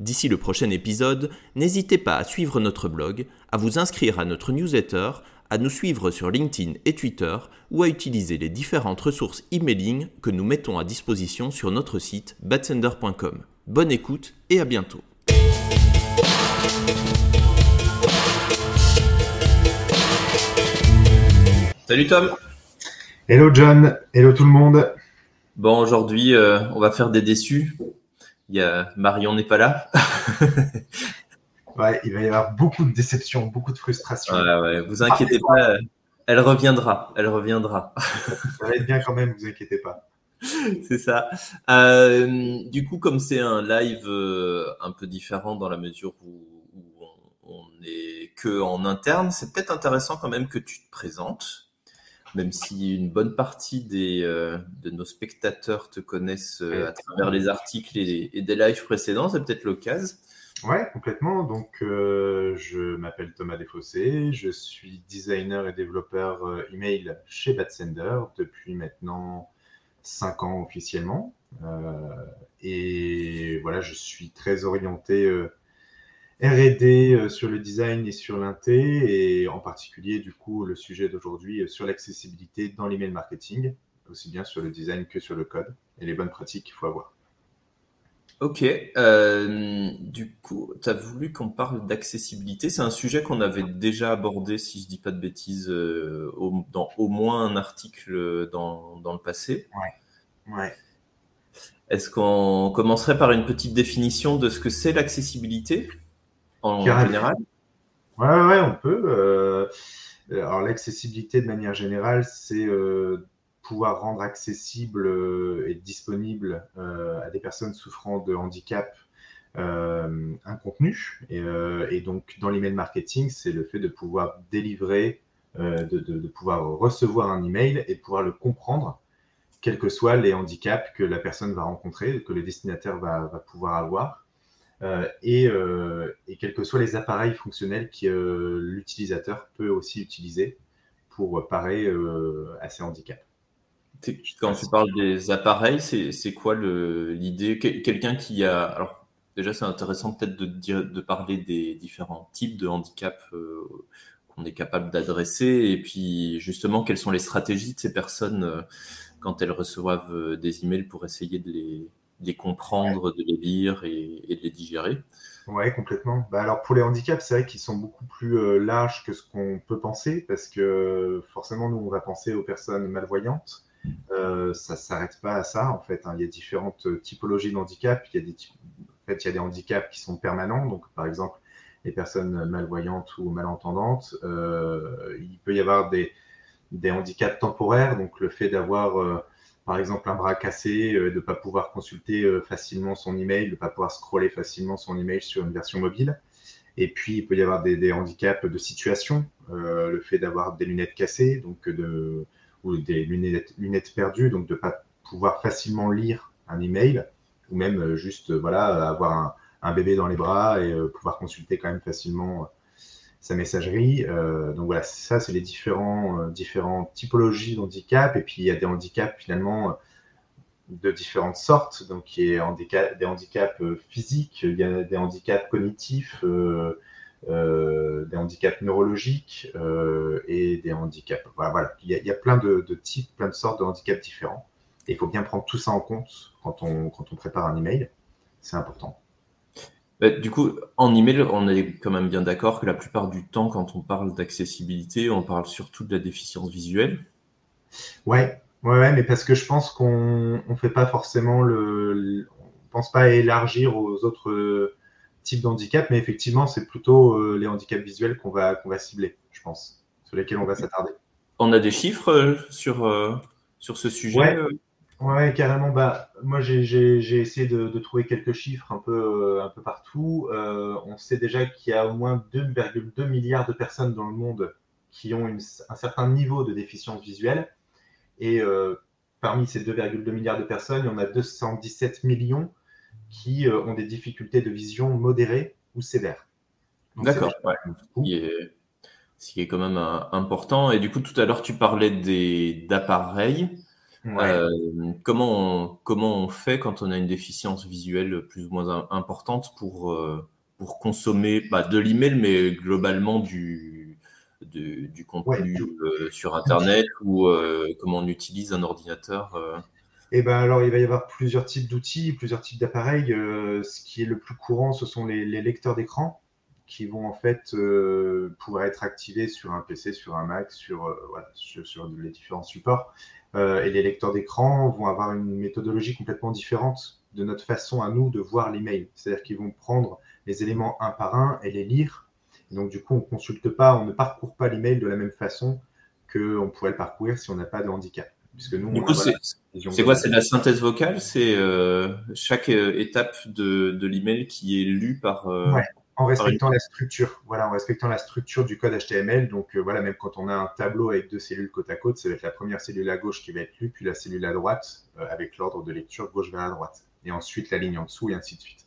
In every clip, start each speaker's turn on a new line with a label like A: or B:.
A: D'ici le prochain épisode, n'hésitez pas à suivre notre blog, à vous inscrire à notre newsletter, à nous suivre sur LinkedIn et Twitter ou à utiliser les différentes ressources emailing que nous mettons à disposition sur notre site batsender.com. Bonne écoute et à bientôt. Salut Tom.
B: Hello John, hello tout le monde.
A: Bon, aujourd'hui, euh, on va faire des déçus. Il y a Marion n'est pas là.
B: ouais, il va y avoir beaucoup de déceptions, beaucoup de frustration.
A: Ouais, ouais, vous inquiétez pas, elle reviendra, elle reviendra.
B: ça va être bien quand même, vous inquiétez pas.
A: C'est ça. Euh, du coup, comme c'est un live euh, un peu différent dans la mesure où, on, on est que en interne, c'est peut-être intéressant quand même que tu te présentes même si une bonne partie des, euh, de nos spectateurs te connaissent euh, à travers les articles et, des lives précédents, c'est peut-être l'occasion.
B: Ouais, complètement. Donc, euh, je m'appelle Thomas Desfossés, je suis designer et développeur email chez Batsender depuis maintenant 5 ans officiellement. et voilà, je suis très orienté R&D euh, sur le design et sur l'inté, et en particulier, du coup, le sujet d'aujourd'hui euh, sur l'accessibilité dans l'email marketing, aussi bien sur le design que sur le code, et les bonnes pratiques qu'il faut avoir.
A: Ok, euh, du coup, tu as voulu qu'on parle d'accessibilité. C'est un sujet qu'on avait déjà abordé, si je dis pas de bêtises, dans au moins un article dans, dans le passé.
B: Ouais. ouais.
A: Est-ce qu'on commencerait par une petite définition de ce que c'est l'accessibilité? En général
B: Ouais, ouais, on peut. Euh, alors, l'accessibilité de manière générale, c'est euh, pouvoir rendre accessible euh, et disponible à des personnes souffrant de handicap un contenu. Et, donc, dans l'email marketing, c'est le fait de pouvoir délivrer, de, pouvoir recevoir un email et pouvoir le comprendre, quels que soient les handicaps que la personne va rencontrer, que le destinataire va, va pouvoir avoir. Euh, euh, et, quels que soient les appareils fonctionnels que euh, l'utilisateur peut aussi utiliser pour parer à ces handicaps.
A: Quand tu parles des appareils, c'est quoi l'idée? Quelqu'un qui a. Alors, déjà, c'est intéressant peut-être de parler des différents types de handicaps qu'on est capable d'adresser et puis justement, quelles sont les stratégies de ces personnes quand elles reçoivent des emails pour essayer de les, les comprendre, de les lire et, de les digérer.
B: Oui, complètement. Bah alors pour les handicaps, c'est vrai qu'ils sont beaucoup plus euh, larges que ce qu'on peut penser, parce que forcément, nous, on va penser aux personnes malvoyantes. Euh, ça ne s'arrête pas à ça, en fait. Hein. Il y a différentes typologies de handicaps. Il y a des, en fait, il y a des handicaps qui sont permanents. Donc, par exemple, les personnes malvoyantes ou malentendantes. Euh, il peut y avoir des, des handicaps temporaires, donc le fait d'avoir par exemple un bras cassé, euh, de ne pas pouvoir consulter euh, facilement son email, de ne pas pouvoir scroller facilement son email sur une version mobile. Et puis, il peut y avoir des, handicaps de situation, euh, le fait d'avoir des lunettes cassées, donc ou des lunettes, perdues, donc de ne pas pouvoir facilement lire un email, ou même juste voilà, avoir un bébé dans les bras et pouvoir consulter quand même facilement sa messagerie. Euh, donc voilà, ça, c'est les différents, euh, différentes typologies d'handicap. Et puis, il y a des handicaps finalement euh, de différentes sortes. Donc, il y a des handicaps physiques, il y a des handicaps cognitifs, des handicaps neurologiques et des handicaps. Voilà, voilà. Il, y a, plein de, types, plein de sortes de handicaps différents. Et il faut bien prendre tout ça en compte quand on, quand on prépare un email. C'est important.
A: Bah, du coup, en email, on est quand même bien d'accord que la plupart du temps, quand on parle d'accessibilité, on parle surtout de la déficience visuelle.
B: Ouais, ouais, mais parce que je pense qu'on ne fait pas forcément le, on pense pas à élargir aux autres types d'handicap, mais effectivement, c'est plutôt euh, les handicaps visuels qu'on va, qu'on va cibler, je pense, sur lesquels on va s'attarder.
A: On a des chiffres euh, sur, euh, sur ce sujet
B: Ouais, carrément. Bah, moi, j'ai essayé de, trouver quelques chiffres un peu, un peu partout. on sait déjà qu'il y a au moins 2,2 milliards de personnes dans le monde qui ont un certain niveau de déficience visuelle. Et parmi ces 2,2 milliards de personnes, il y en a 217 millions qui euh, ont des difficultés de vision modérées ou sévères.
A: D'accord, ce qui est quand même euh, important. Et du coup, tout à l'heure, tu parlais d'appareils. Euh, comment, on, comment on fait quand on a une déficience visuelle plus ou moins importante pour, pour consommer bah, de l'email, mais globalement du, du contenu sur Internet ou comment on utilise un ordinateur
B: eh ben alors, il va y avoir plusieurs types d'outils, plusieurs types d'appareils. Euh, ce qui est le plus courant, ce sont les, lecteurs d'écran qui vont en fait euh, pouvoir être activés sur un PC, sur un Mac, sur, euh, sur, les différents supports. Et les lecteurs d'écran vont avoir une méthodologie complètement différente de notre façon à nous de voir l'email. C'est-à-dire qu'ils vont prendre les éléments un par un et les lire. donc du coup, on ne consulte pas, on ne parcourt pas l'email de la même façon qu'on pourrait le parcourir si on n'a pas de handicap.
A: Puisque nous, du coup, c'est quoi? C'est la synthèse vocale? C'est euh, chaque euh, étape de, de l'email qui est lue par.
B: Euh, ouais, en respectant la structure. Voilà, en respectant la structure du code HTML. Donc voilà, même quand on a un tableau avec deux cellules côte à côte, ça va être la première cellule à gauche qui va être lue, puis la cellule à droite avec l'ordre de lecture gauche vers la droite, et ensuite la ligne en dessous et ainsi de suite.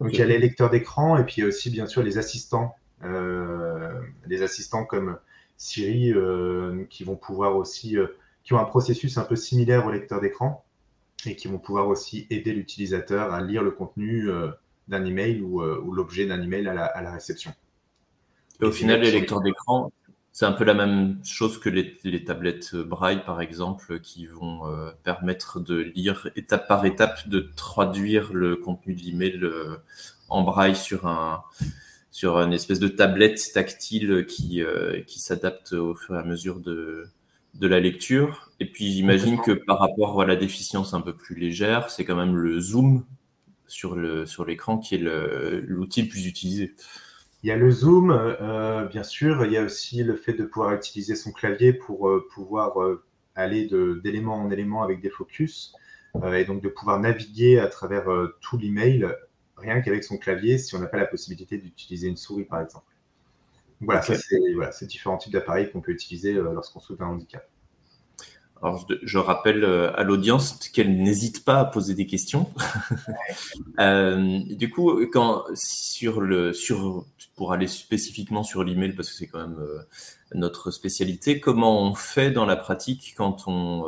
B: Donc il y a les lecteurs d'écran et puis il y a aussi bien sûr les assistants, les assistants comme Siri qui vont pouvoir aussi qui ont un processus un peu similaire au lecteur d'écran et qui vont pouvoir aussi aider l'utilisateur à lire le contenu euh, d'un email ou, euh, ou l'objet d'un email à la, à la réception.
A: Et au final, les lecteurs d'écran, c'est un peu la même chose que les, les tablettes Braille, par exemple, qui vont euh, permettre de lire étape par étape, de traduire le contenu de l'email en Braille sur un sur une espèce de tablette tactile qui, qui s'adapte au fur et à mesure de, de la lecture. Et puis j'imagine que par rapport à la déficience un peu plus légère, c'est quand même le zoom sur le sur l'écran qui est l'outil le, plus utilisé.
B: Il y a le zoom, euh, bien sûr. Il y a aussi le fait de pouvoir utiliser son clavier pour euh, pouvoir euh, aller d'élément en élément avec des focus et donc de pouvoir naviguer à travers tout l'email rien qu'avec son clavier si on n'a pas la possibilité d'utiliser une souris par exemple. Voilà, ça c'est voilà, différents types d'appareils qu'on peut utiliser lorsqu'on souffre un handicap.
A: Alors, je, rappelle euh, à l'audience qu'elle n'hésite pas à poser des questions. euh, du coup, quand sur le sur pour aller spécifiquement sur l'email parce que c'est quand même euh, notre spécialité, comment on fait dans la pratique quand on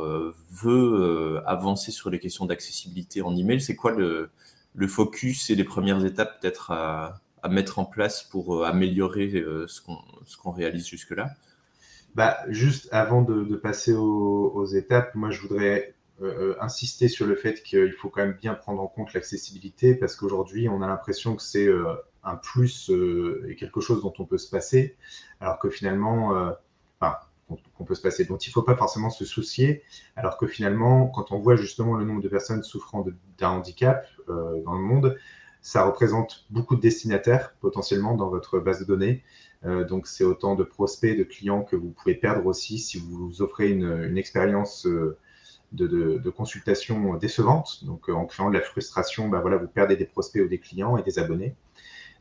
A: veut avancer sur les questions d'accessibilité en email? C'est quoi le, le focus et les premières étapes peut-être à, à mettre en place pour améliorer euh, ce qu'on réalise jusque-là?
B: Bah, Juste avant de, passer aux, étapes, moi je voudrais euh, insister sur le fait qu'il faut quand même bien prendre en compte l'accessibilité parce qu'aujourd'hui on a l'impression que c'est un plus et quelque chose dont on peut se passer, alors que finalement, enfin, qu'on peut se passer, dont il ne faut pas forcément se soucier, alors que finalement, quand on voit justement le nombre de personnes souffrant d'un handicap dans le monde, ça représente beaucoup de destinataires potentiellement dans votre base de données. Euh, donc, c'est autant de prospects, de clients que vous pouvez perdre aussi si vous offrez une, expérience euh, de, consultation décevante. Donc, euh, en créant de la frustration, bah voilà, vous perdez des prospects ou des clients et des abonnés.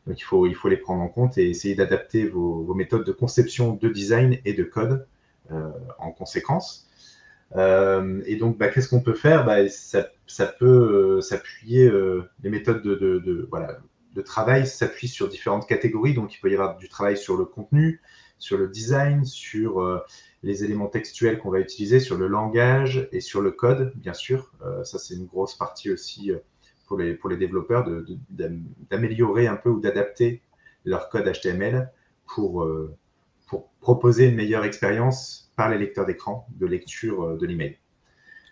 B: Donc, il faut, il faut les prendre en compte et essayer d'adapter vos, méthodes de conception, de design et de code en conséquence. Et donc, bah, qu'est-ce qu'on peut faire? Bah, ça, peut s'appuyer, les méthodes de, de, de, voilà, de travail s'appuient sur différentes catégories. Donc, il peut y avoir du travail sur le contenu, sur le design, sur les éléments textuels qu'on va utiliser, sur le langage et sur le code, bien sûr. ça, c'est une grosse partie aussi pour, les, pour les développeurs d'améliorer un peu ou d'adapter leur code HTML pour, pour proposer une meilleure expérience par les lecteurs d'écran de lecture euh, de l'email.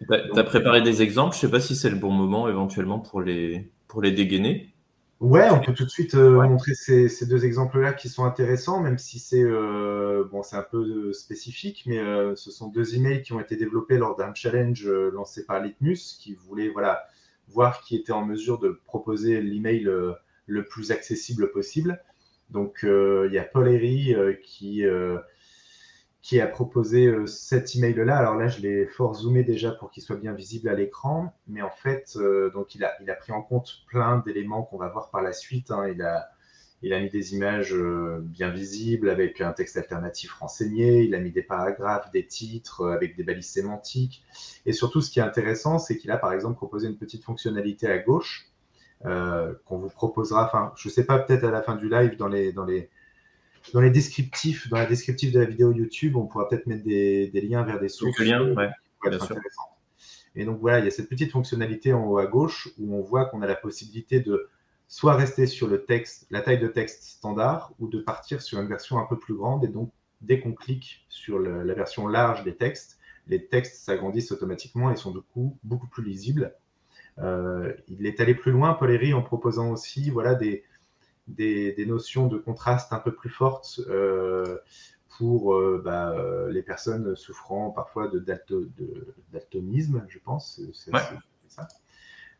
A: Tu as préparé des exemples, je ne sais pas si c'est le bon moment éventuellement pour les, pour les dégainer.
B: Ouais, on peut tout de suite euh, montrer ces, ces deux exemples-là qui sont intéressants, même si c'est euh, bon, c'est un peu spécifique, mais ce sont deux emails qui ont été développés lors d'un challenge lancé par Litmus, qui voulait voilà voir qui était en mesure de proposer l'email le plus accessible possible. Donc il y a Paul Herry qui qui a proposé cet email-là. Alors là, je l'ai fort zoomé déjà pour qu'il soit bien visible à l'écran, mais en fait, donc il a, il a pris en compte plein d'éléments qu'on va voir par la suite. Hein. Il a il a mis des images euh, bien visibles avec un texte alternatif renseigné. Il a mis des paragraphes, des titres euh, avec des balises sémantiques. Et surtout, ce qui est intéressant, c'est qu'il a par exemple proposé une petite fonctionnalité à gauche euh, qu'on vous proposera. Enfin, je ne sais pas, peut-être à la fin du live, dans les, dans les, dans les descriptifs, dans la descriptif de la vidéo YouTube, on pourra peut-être mettre des, des, liens vers des sources.
A: Liens, ouais, bien sûr.
B: Et donc voilà, il y a cette petite fonctionnalité en haut à gauche où on voit qu'on a la possibilité de soit rester sur le texte, la taille de texte standard, ou de partir sur une version un peu plus grande. Et donc, dès qu'on clique sur la version large des textes, les textes s'agrandissent automatiquement et sont du coup beaucoup plus lisibles. Euh, il est allé plus loin, Paul en proposant aussi voilà, des, des, notions de contraste un peu plus fortes euh, pour euh, bah, les personnes souffrant parfois de, daltonisme, je pense. C'est ça.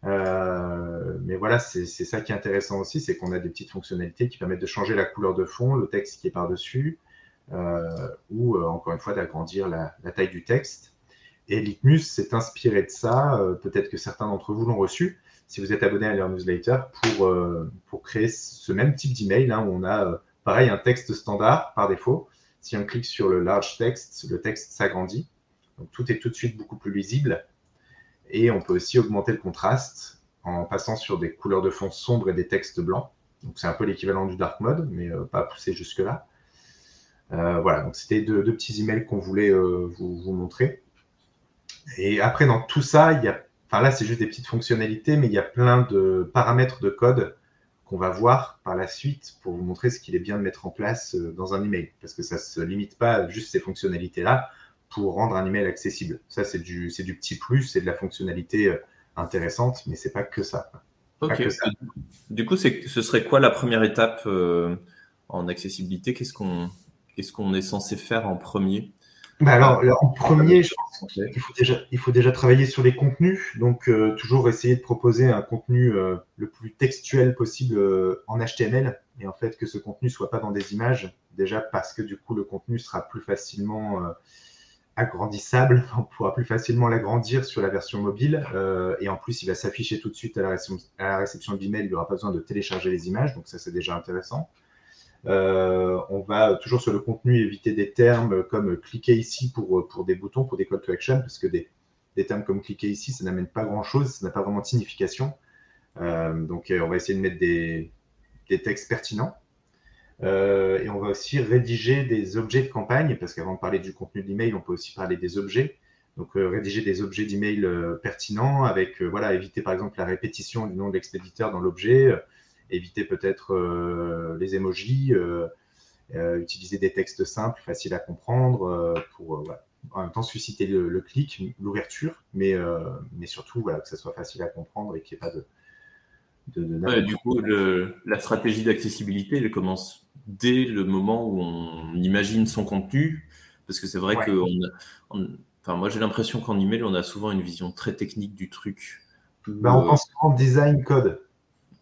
B: Euh, mais voilà, c'est ça qui est intéressant aussi, c'est qu'on a des petites fonctionnalités qui permettent de changer la couleur de fond, le texte qui est par-dessus, euh, ou euh, encore une fois d'agrandir la, taille du texte. Et Litmus s'est inspiré de ça, peut-être que certains d'entre vous l'ont reçu, si vous êtes abonné à leur newsletter, pour, pour créer ce même type d'email, hein, où on a pareil un texte standard par défaut. Si on clique sur le large text, le texte s'agrandit. Donc tout est tout de suite beaucoup plus lisible. Et on peut aussi augmenter le contraste en passant sur des couleurs de fond sombres et des textes blancs. Donc c'est un peu l'équivalent du dark mode, mais euh, pas poussé jusque-là. Euh, voilà, donc c'était deux, petits emails qu'on voulait euh, vous, montrer. Et après, dans tout ça, il y a, enfin là, c'est juste des petites fonctionnalités, mais il y a plein de paramètres de code qu'on va voir par la suite pour vous montrer ce qu'il est bien de mettre en place dans un email. Parce que ça ne se limite pas à juste ces fonctionnalités-là pour rendre un email accessible. Ça, c'est du, du petit plus, c'est de la fonctionnalité euh, intéressante, mais c'est pas que ça.
A: ok. Du coup, ce serait quoi la première étape euh, en accessibilité? Qu'est-ce qu'on qu'est-ce qu'on est censé faire en premier?
B: Bah alors, en premier, je pense qu'il faut déjà, il faut déjà travailler sur les contenus. Donc, euh, toujours essayer de proposer un contenu le plus textuel possible en HTML. Et en fait, que ce contenu soit pas dans des images. Déjà parce que du coup, le contenu sera plus facilement agrandissable, on pourra plus facilement l'agrandir sur la version mobile. Euh, et en plus, il va s'afficher tout de suite à la réception, à la réception de l'email. Il n'y aura pas besoin de télécharger les images, donc ça c'est déjà intéressant. Euh, on va toujours sur le contenu éviter des termes comme cliquer ici pour, des boutons, pour des call to action, parce que des, des termes comme cliquer ici, ça n'amène pas grand-chose, ça n'a pas vraiment de signification. Euh, donc on va essayer de mettre des, textes pertinents. Euh, et on va aussi rédiger des objets de campagne, parce qu'avant de parler du contenu de l'email, on peut aussi parler des objets. Donc, euh, rédiger des objets d'email euh, pertinents avec, voilà, éviter par exemple la répétition du nom de l'expéditeur dans l'objet, éviter peut-être les emojis, utiliser des textes simples, faciles à comprendre, pour en même temps susciter le, clic, l'ouverture, mais, mais surtout voilà, que ça soit facile à comprendre et qu'il n'y ait pas de,
A: du coup, la stratégie d'accessibilité, elle commence dès le moment où on imagine son contenu, parce que c'est vrai que enfin, moi j'ai l'impression qu'en email, on a souvent une vision très technique du truc.
B: Bah, on pense en design code.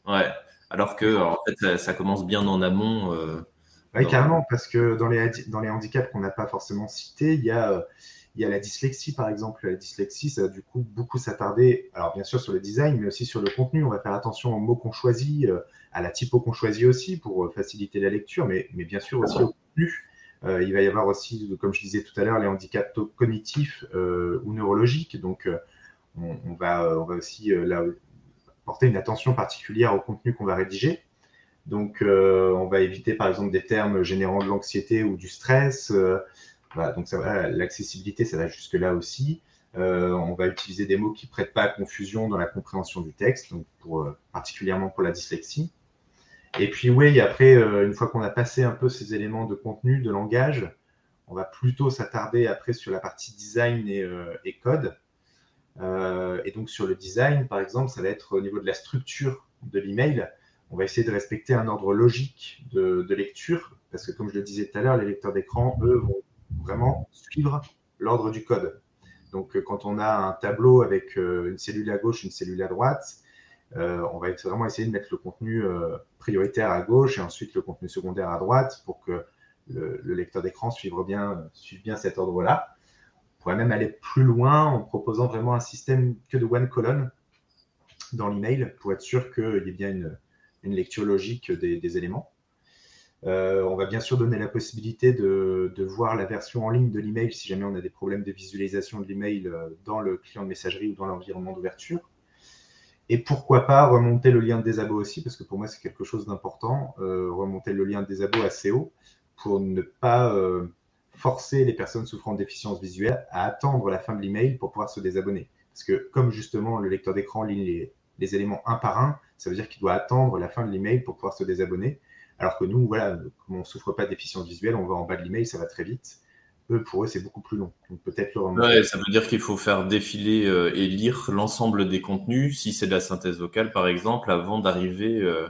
A: Ouais, alors que en fait, ça, commence bien en amont.
B: Euh, oui, carrément, parce que dans les, dans les handicaps qu'on n'a pas forcément cités, il y a euh, il y a la dyslexie, par exemple. La dyslexie, ça va du coup beaucoup s'attarder, alors bien sûr sur le design, mais aussi sur le contenu. On va faire attention aux mots qu'on choisit, euh, à la typo qu'on choisit aussi pour faciliter la lecture, mais, mais bien sûr aussi au contenu. Euh, il va y avoir aussi, comme je disais tout à l'heure, les handicaps cognitifs ou neurologiques. Donc, on, va, on va aussi là, porter une attention particulière au contenu qu'on va rédiger. Donc, on va éviter par exemple des termes générant de l'anxiété ou du stress donc l'accessibilité, ça va jusque-là aussi. Euh, on va utiliser des mots qui ne prêtent pas à confusion dans la compréhension du texte, donc euh, particulièrement pour la dyslexie. Et puis oui, après, euh, une fois qu'on a passé un peu ces éléments de contenu, de langage, on va plutôt s'attarder après sur la partie design et, code. Et donc sur le design, par exemple, ça va être au niveau de la structure de l'email. On va essayer de respecter un ordre logique de, lecture, parce que comme je le disais tout à l'heure, les lecteurs d'écran, eux, vont vraiment suivre l'ordre du code. Donc, euh, quand on a un tableau avec euh, une cellule à gauche, une cellule à droite, euh, on va vraiment essayer de mettre le contenu prioritaire à gauche et ensuite le contenu secondaire à droite pour que le, lecteur d'écran suivre bien cet ordre-là. Pourrait même aller plus loin en proposant vraiment un système que de one colonne dans l'email pour être sûr qu'il y ait bien une, lecture logique des, éléments. Euh, on va bien sûr donner la possibilité de, voir la version en ligne de l'email si jamais on a des problèmes de visualisation de l'email euh, dans le client de messagerie ou dans l'environnement d'ouverture. Et pourquoi pas remonter le lien de désabo aussi, parce que pour moi c'est quelque chose d'important, euh, remonter le lien de désabo assez haut pour ne pas forcer les personnes souffrant de déficience visuelle à attendre la fin de l'email pour pouvoir se désabonner. Parce que comme justement le lecteur d'écran ligne les, les éléments un par un, ça veut dire qu'il doit attendre la fin de l'email pour pouvoir se désabonner. Alors que nous, voilà, comme on ne souffre pas d'efficience visuelle, on va en bas de l'email, ça va très vite. Eux, pour eux, c'est beaucoup plus long. Donc peut-être le
A: ouais, ça veut dire qu'il faut faire défiler euh, et lire l'ensemble des contenus, si c'est de la synthèse vocale par exemple, avant d'arriver euh,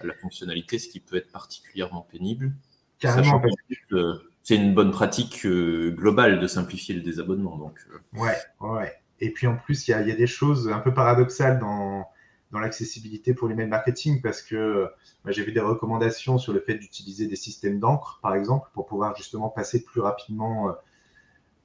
A: à la fonctionnalité, ce qui peut être particulièrement pénible. Carrément. C'est une bonne pratique euh, globale de simplifier le désabonnement. Donc,
B: Ouais, ouais. Et puis en plus, il y, a des choses un peu paradoxales dans, dans l'accessibilité pour l'email marketing parce que j'ai vu des recommandations sur le fait d'utiliser des systèmes d'encre, par exemple, pour pouvoir justement passer plus rapidement euh,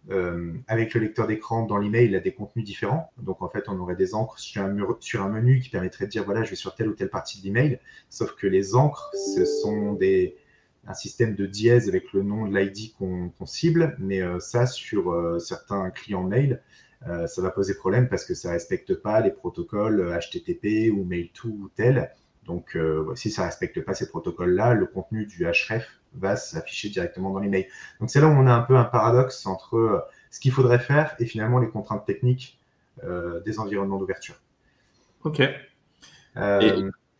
B: euh, avec le lecteur d'écran dans l'email à des contenus différents. Donc en fait, on aurait des encres sur un, sur un menu qui permettrait de dire voilà, je vais sur telle ou telle partie de l'email. Sauf que les encres, ce sont des, un système de dièse avec le nom de l'ID qu'on cible, mais euh, ça, sur certains clients mail, euh, ça va poser problème parce que ça ne respecte pas les protocoles HTTP ou Mail2 ou tel. Donc, euh, si ça ne respecte pas ces protocoles-là, le contenu du href va s'afficher directement dans l'email. Donc, c'est là où on a un peu un paradoxe entre euh, ce qu'il faudrait faire et finalement les contraintes techniques des environnements d'ouverture.
A: OK. et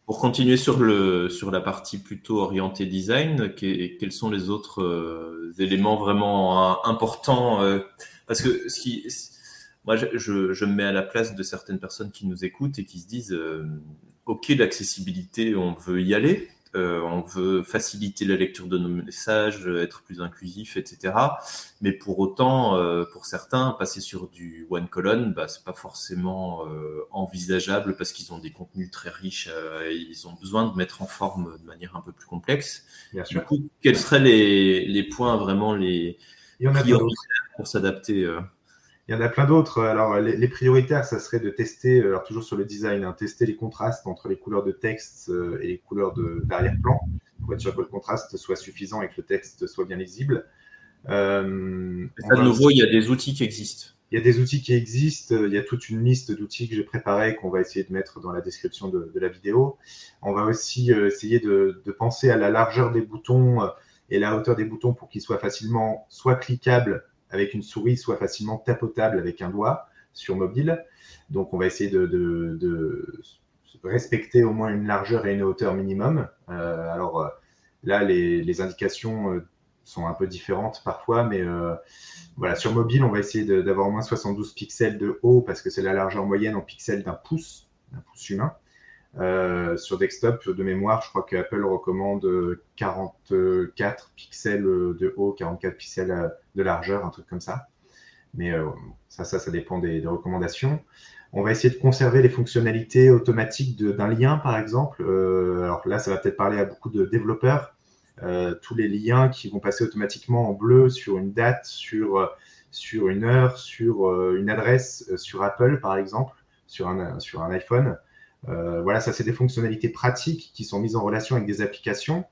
A: pour continuer sur, le, sur la partie plutôt orientée design, quels sont les autres éléments vraiment importants Parce que ce qui moi, je, me mets à la place de certaines personnes qui nous écoutent et qui se disent euh, OK, l'accessibilité, on veut y aller, euh, on veut faciliter la lecture de nos messages, être plus inclusif, etc. Mais pour autant, euh, pour certains, passer sur du one column, bah, c'est pas forcément envisageable parce qu'ils ont des contenus très riches et ils ont besoin de mettre en forme de manière un peu plus complexe. Bien sûr. Du coup, quels seraient les, points vraiment les prioritaires pour s'adapter
B: il y en a plein d'autres. Alors, les, prioritaires, ça serait de tester, alors toujours sur le design, hein, tester les contrastes entre les couleurs de texte euh, et les couleurs d'arrière-plan pour être sûr que le contraste soit suffisant et que le texte soit bien lisible.
A: Euh, de nouveau, il y a des outils qui existent.
B: Il y a des outils qui existent. Il y a toute une liste d'outils que j'ai préparés qu'on va essayer de mettre dans la description de, la vidéo. On va aussi euh, essayer de, de, penser à la largeur des boutons euh, et la hauteur des boutons pour qu'ils soient facilement soit cliquables avec une souris soit facilement tapotable avec un doigt sur mobile. Donc, on va essayer de, respecter au moins une largeur et une hauteur minimum. Euh, alors euh, là, les, indications euh, sont un peu différentes parfois, mais voilà, sur mobile, on va essayer d'avoir au moins 72 pixels de haut parce que c'est la largeur moyenne en pixels d'un pouce, d'un pouce humain. Euh, sur desktop, de mémoire, je crois que Apple recommande 44 pixels de haut, 44 pixels de largeur, un truc comme ça. Mais euh, ça, ça, ça dépend des, recommandations. On va essayer de conserver les fonctionnalités automatiques d'un lien, par exemple. Euh, alors là, ça va peut-être parler à beaucoup de développeurs. tous les liens qui vont passer automatiquement en bleu sur une date, sur, sur une heure, sur une adresse, sur Apple, par exemple, sur un, sur un iPhone. Euh, voilà, ça c'est des fonctionnalités pratiques qui sont mises en relation avec des applications.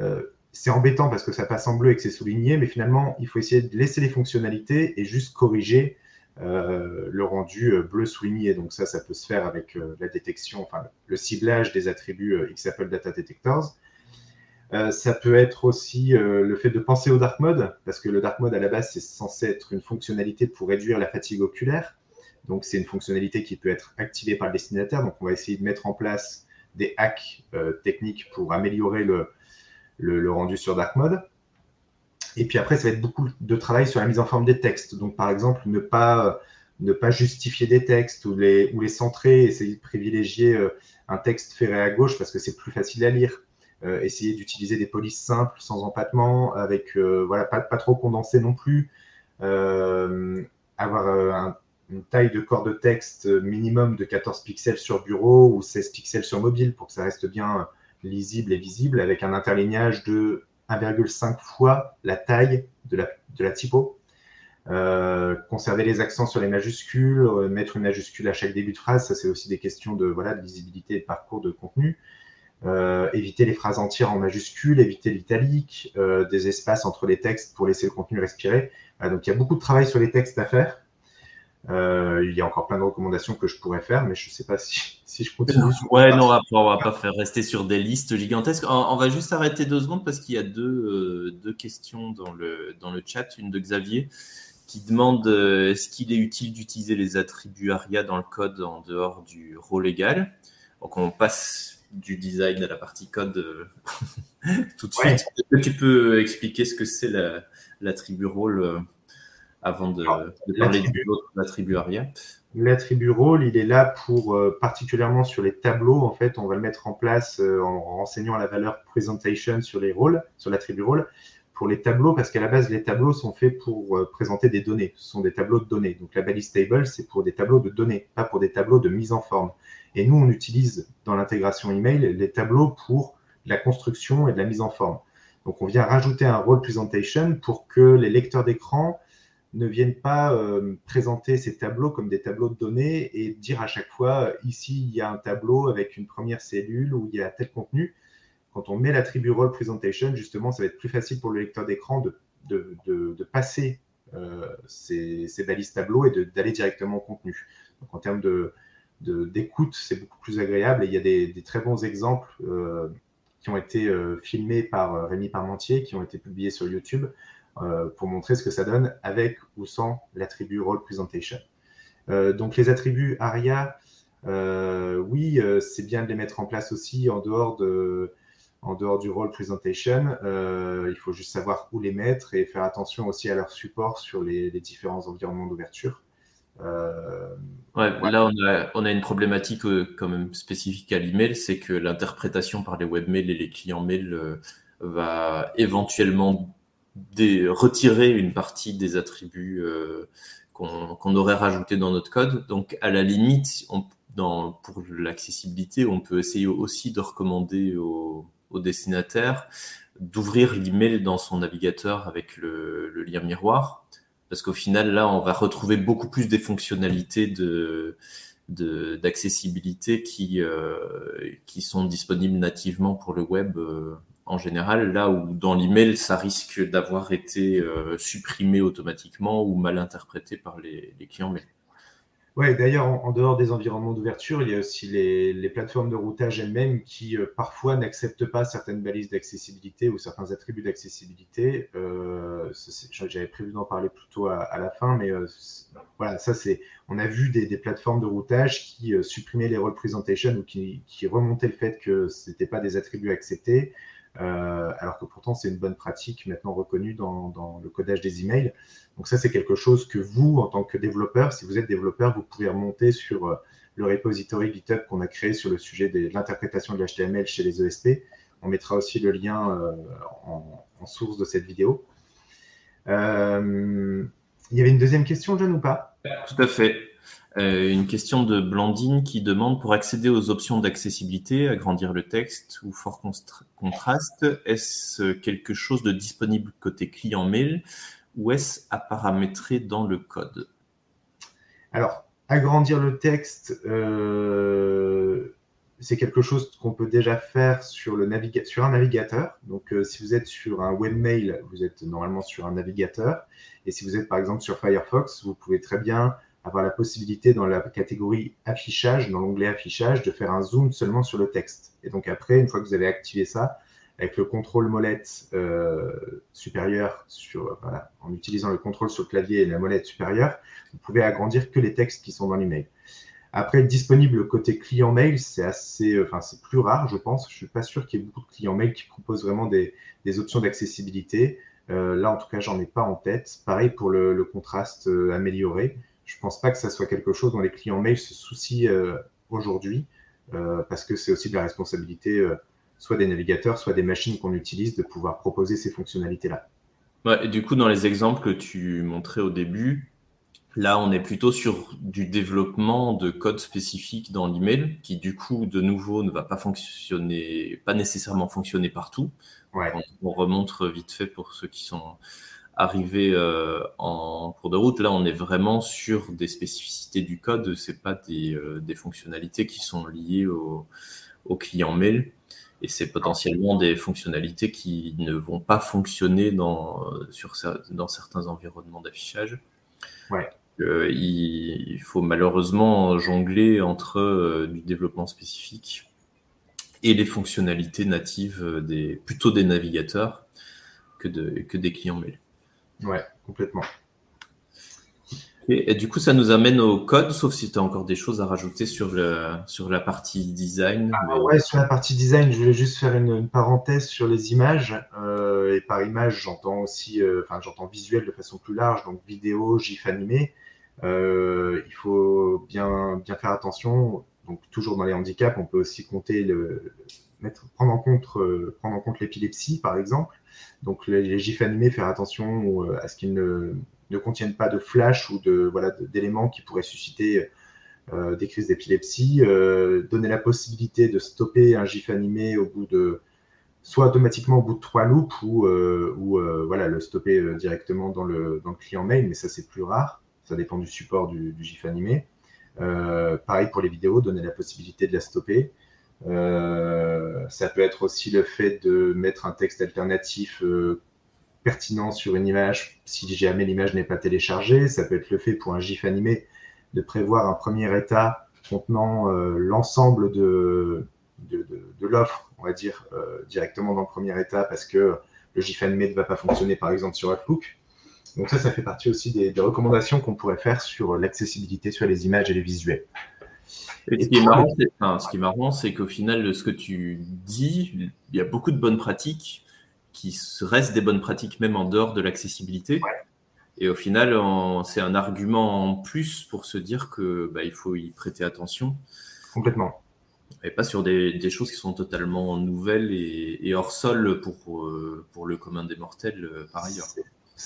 B: Euh, c'est embêtant parce que ça passe en bleu et que c'est souligné, mais finalement, il faut essayer de laisser les fonctionnalités et juste corriger euh, le rendu bleu souligné. Donc ça, ça peut se faire avec la détection, enfin le ciblage des attributs XApple Data Detectors. ça peut être aussi le fait de penser au dark mode, parce que le dark mode à la base, c'est censé être une fonctionnalité pour réduire la fatigue oculaire. Donc, c'est une fonctionnalité qui peut être activée par le destinataire. Donc, on va essayer de mettre en place des hacks euh, techniques pour améliorer le, rendu sur Dark Mode. Et puis après, ça va être beaucoup de travail sur la mise en forme des textes. Donc, par exemple, ne pas, ne pas justifier des textes ou les, ou les centrer, essayer de privilégier euh, un texte ferré à gauche parce que c'est plus facile à lire. Euh, essayer d'utiliser des polices simples, sans empattement, avec voilà, pas, pas, trop condensé non plus. avoir un une taille de corps de texte minimum de 14 pixels sur bureau ou 16 pixels sur mobile pour que ça reste bien lisible et visible avec un interlignage de 1,5 fois la taille de la, de la typo. Euh, conserver les accents sur les majuscules, euh, mettre une majuscule à chaque début de phrase, ça c'est aussi des questions de, voilà, de lisibilité et de parcours de contenu. Euh, éviter les phrases entières en majuscules, éviter l'italique, des espaces entre les textes pour laisser le contenu respirer. donc il y a beaucoup de travail sur les textes à faire. Euh, il y a encore plein de recommandations que je pourrais faire, mais je ne sais pas si, si je continue.
A: Ouais, non, après, on va pas faire rester sur des listes gigantesques. On, va juste arrêter deux secondes parce qu'il y a deux, deux, questions dans le, dans le chat. Une de Xavier qui demande est-ce qu'il est utile d'utiliser les attributs ARIA dans le code en dehors du rôle égal? Donc on passe du design à la partie code euh, tout de suite. Est-ce que tu peux expliquer ce que c'est l'attribut rôle euh, avant de, parler de l'attribut ARIA
B: L'attribut rôle, il est là pour, euh, particulièrement sur les tableaux, en fait, on va le mettre en place en renseignant la valeur presentation sur les rôles, sur l'attribut rôle, pour les tableaux, parce qu'à la base, les tableaux sont faits pour présenter des données. Ce sont des tableaux de données. Donc la balise table, c'est pour des tableaux de données, pas pour des tableaux de mise en forme. Et nous, on utilise dans l'intégration email les tableaux pour la construction et de la mise en forme. Donc, on vient rajouter un role presentation pour que les lecteurs d'écran ne viennent pas euh, présenter ces tableaux comme des tableaux de données et dire à chaque fois ici il y a un tableau avec une première cellule où il y a tel contenu. Quand on met l'attribut role presentation, justement, ça va être plus facile pour le lecteur d'écran de, de, passer euh, ces, balises tableaux et d'aller directement au contenu. Donc, en termes de, d'écoute, c'est beaucoup plus agréable. Et il y a des, très bons exemples euh, qui ont été euh, filmés par euh, Rémi Parmentier, qui ont été publiés sur YouTube pour montrer ce que ça donne avec ou sans l'attribut Role Presentation. donc les attributs ARIA, oui, c'est bien de les mettre en place aussi en dehors, de, en dehors du Role Presentation. il faut juste savoir où les mettre et faire attention aussi à leur support sur les différents environnements d'ouverture.
A: Euh, ouais, là, on a, on a, une problématique euh, quand même spécifique à l'email, c'est que l'interprétation par les webmails et les clients mail euh, va éventuellement retirer une partie des attributs qu'on aurait rajoutés dans notre code. Donc, à la limite, pour l'accessibilité, on peut essayer aussi de recommander aux destinataires d'ouvrir l'email dans son navigateur avec le, lien miroir parce qu'au final, là, on va retrouver beaucoup plus des fonctionnalités d'accessibilité qui euh, qui sont disponibles nativement pour le web euh, en général là où dans l'email ça risque d'avoir été euh, supprimé automatiquement ou mal interprété par les, clients mail.
B: Ouais, d'ailleurs, en, dehors des environnements d'ouverture, il y a aussi les, plateformes de routage elles-mêmes qui euh, parfois n'acceptent pas certaines balises d'accessibilité ou certains attributs d'accessibilité. Euh, j'avais prévu d'en parler plutôt à, à la fin, mais voilà, ça c'est. On a vu des, plateformes de routage qui supprimaient les role presentation ou qui, qui remontaient le fait que ce n'était pas des attributs acceptés. Euh, alors que pourtant c'est une bonne pratique maintenant reconnue dans, le codage des emails. Donc ça c'est quelque chose que vous, en tant que développeur, si vous êtes développeur, vous pouvez remonter sur euh, le repository GitHub qu'on a créé sur le sujet de l'interprétation de l'HTML chez les ESP. On mettra aussi le lien euh, en, source de cette vidéo. il y avait une deuxième question, John, ou pas?
A: Tout à fait. Euh, une question de Blandine qui demande pour accéder aux options d'accessibilité, agrandir le texte ou fort contraste, est-ce quelque chose de disponible côté client mail ou est-ce à paramétrer dans le code?
B: Alors, agrandir le texte, euh, c'est quelque chose qu'on peut déjà faire sur, un navigateur. Donc, euh, si vous êtes sur un webmail, vous êtes normalement sur un navigateur. Et si vous êtes par exemple sur Firefox, vous pouvez très bien avoir la possibilité dans la catégorie affichage, dans l'onglet affichage, de faire un zoom seulement sur le texte. Et donc après, une fois que vous avez activé ça, avec le contrôle molette euh, supérieur, sur, en utilisant le contrôle sur le clavier et la molette supérieure, vous pouvez agrandir que les textes qui sont dans l'email. Après, disponible côté client mail, c'est assez, euh, enfin, c'est plus rare, je pense. Je suis pas sûr qu'il y ait beaucoup de clients mail qui proposent vraiment des, des options d'accessibilité. Euh, là, en tout cas, j'en ai pas en tête. Pareil pour le, contraste amélioré je ne pense pas que ça soit quelque chose dont les clients mail se soucient euh, aujourd'hui, euh, parce que c'est aussi de la responsabilité euh, soit des navigateurs, soit des machines qu'on utilise de pouvoir proposer ces fonctionnalités-là.
A: et du coup, dans les exemples que tu montrais au début, Là, on est plutôt sur du développement de code spécifique dans l'email, qui du coup, de nouveau, ne va pas fonctionner, pas nécessairement fonctionner partout. On, remonte vite fait pour ceux qui sont arrivés euh, en cours de route. Là, on est vraiment sur des spécificités du code. C'est pas des, euh, fonctionnalités qui sont liées au, client mail. Et c'est potentiellement des fonctionnalités qui ne vont pas fonctionner dans, sur, dans certains environnements d'affichage.
B: Ouais.
A: Euh, il, faut malheureusement jongler entre du développement spécifique et les fonctionnalités natives des, plutôt des navigateurs que, de, que des clients mail.
B: Ouais, complètement.
A: Et, du coup, ça nous amène au code, sauf si tu as encore des choses à rajouter sur, le, sur la partie design.
B: Ah, Ouais, sur la partie design, je voulais juste faire une, parenthèse sur les images. Euh, et par image, j'entends aussi, enfin, j'entends visuel de façon plus large, donc vidéo, GIF animé. Euh, il faut bien, bien faire attention. Donc, toujours dans les handicaps, on peut aussi compter le, prendre en compte, euh, compte l'épilepsie, par exemple. Donc, les, gifs animés, faire attention euh, à ce qu'ils ne, ne, contiennent pas de flash ou de voilà d'éléments qui pourraient susciter des crises d'épilepsie. donner la possibilité de stopper un gif animé au bout de soit automatiquement au bout de trois loops ou, voilà le stopper directement dans le, dans le client mail, mais ça c'est plus rare ça dépend du support du, GIF animé. Euh, pareil pour les vidéos, donner la possibilité de la stopper. Euh, ça peut être aussi le fait de mettre un texte alternatif euh, pertinent sur une image si jamais l'image n'est pas téléchargée. Ça peut être le fait pour un GIF animé de prévoir un premier état contenant l'ensemble de, de, l'offre, on va dire, directement dans le premier état parce que le GIF animé ne va pas fonctionner par exemple sur Outlook. Donc ça, ça fait partie aussi des, recommandations qu'on pourrait faire sur l'accessibilité sur les images et les visuels.
A: Et ce, qui est marrant, c'est, qu'au final, ce que tu dis, il y a beaucoup de bonnes pratiques qui restent des bonnes pratiques même en dehors de l'accessibilité. Et au final, c'est un argument en plus pour se dire que bah, il faut y prêter attention.
B: Complètement.
A: Et pas sur des, choses qui sont totalement nouvelles et, hors sol pour, euh, pour le commun des mortels euh, par ailleurs.
B: C'est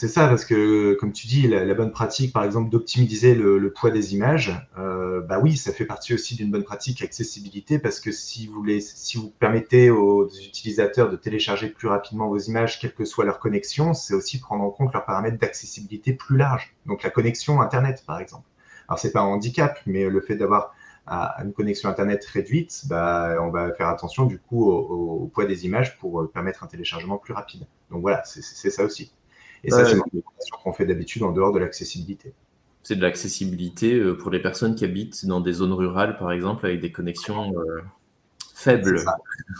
B: ça, parce que, comme tu dis, la, bonne pratique, par exemple, d'optimiser le, poids des images, euh, bah oui, ça fait partie aussi d'une bonne pratique accessibilité, parce que si vous, permettez aux utilisateurs de télécharger plus rapidement vos images, quelle que soit leur connexion, c'est aussi prendre en compte leurs paramètres d'accessibilité plus larges. Donc la connexion Internet, par exemple. Alors, c'est pas un handicap, mais le fait d'avoir une connexion Internet réduite, bah, on va faire attention du coup au, au poids des images pour permettre un téléchargement plus rapide. Donc voilà, c'est ça aussi. Et ça, c'est une qu'on fait d'habitude en dehors de l'accessibilité.
A: C'est de l'accessibilité euh, pour les personnes qui habitent dans des zones rurales, par exemple, avec des connexions euh, faibles.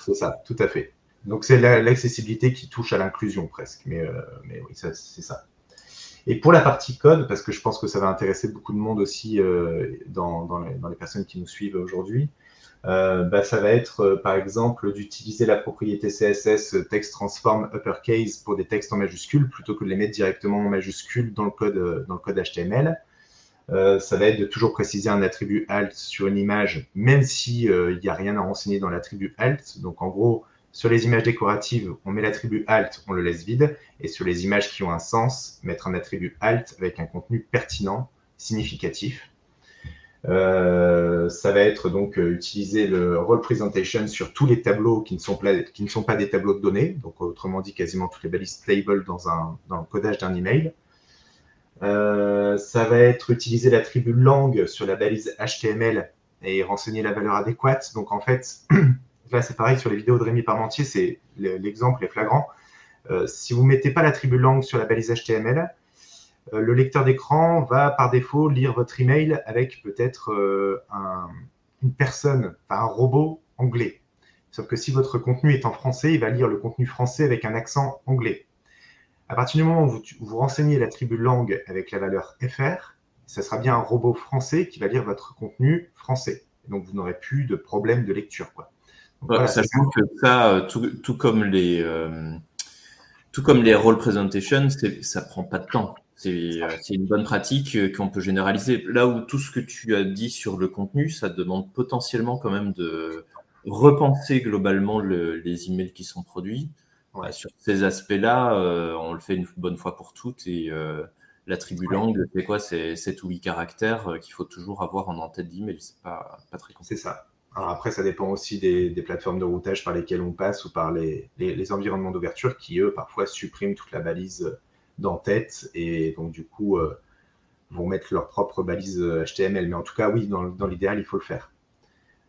B: C'est ça. tout à fait. Donc c'est l'accessibilité qui touche à l'inclusion presque. Mais, euh, mais oui, c'est ça. Et pour la partie code, parce que je pense que ça va intéresser beaucoup de monde aussi dans, dans, les, dans, les, personnes qui nous suivent aujourd'hui, euh, bah, ça va être euh, par exemple d'utiliser la propriété CSS euh, text transform uppercase pour des textes en majuscules plutôt que de les mettre directement en majuscules dans le code, dans le code HTML. ça va être de toujours préciser un attribut alt sur une image, même s'il n'y a rien à renseigner dans l'attribut alt. Donc en gros, sur les images décoratives, on met l'attribut alt, on le laisse vide. Et sur les images qui ont un sens, mettre un attribut alt avec un contenu pertinent, significatif. Euh, ça va être donc euh, utiliser le role presentation sur tous les tableaux qui ne sont pas, des tableaux de données, donc autrement dit quasiment toutes les balises stable dans, un, dans le codage d'un email. Euh, ça va être utiliser l'attribut langue sur la balise HTML et renseigner la valeur adéquate. Donc en fait, là c'est pareil sur les vidéos de Rémi Parmentier, c'est l'exemple est flagrant. si vous ne mettez pas l'attribut langue sur la balise HTML, le lecteur d'écran va par défaut lire votre email avec peut-être euh, une personne, un robot anglais. Sauf que si votre contenu est en français, il va lire le contenu français avec un accent anglais. À partir du moment où vous, vous renseignez l'attribut langue avec la valeur FR, ce sera bien un robot français qui va lire votre contenu français. donc vous n'aurez plus de problème de lecture. Quoi.
A: sachant que ça, euh, tout, comme les, tout comme les role presentations, ça prend pas de temps. Euh, c'est une bonne pratique euh, qu'on peut généraliser. Là où tout ce que tu as dit sur le contenu, ça demande potentiellement quand même de repenser globalement les emails qui sont produits. sur ces aspects-là, euh, on le fait une bonne fois pour toutes et, L'attribut langue, c'est quoi? C'est 7 ou 8 caractères qu'il faut toujours avoir en tête d'email. C'est pas, pas très compliqué.
B: C'est ça. Alors après, ça dépend aussi des, plateformes de routage par lesquelles on passe ou par les, environnements d'ouverture qui, eux, parfois suppriment toute la balise d'en-tête et donc, du coup, euh, vont mettre leur propre balise HTML. Mais en tout cas, oui, dans, l'idéal, il faut le faire.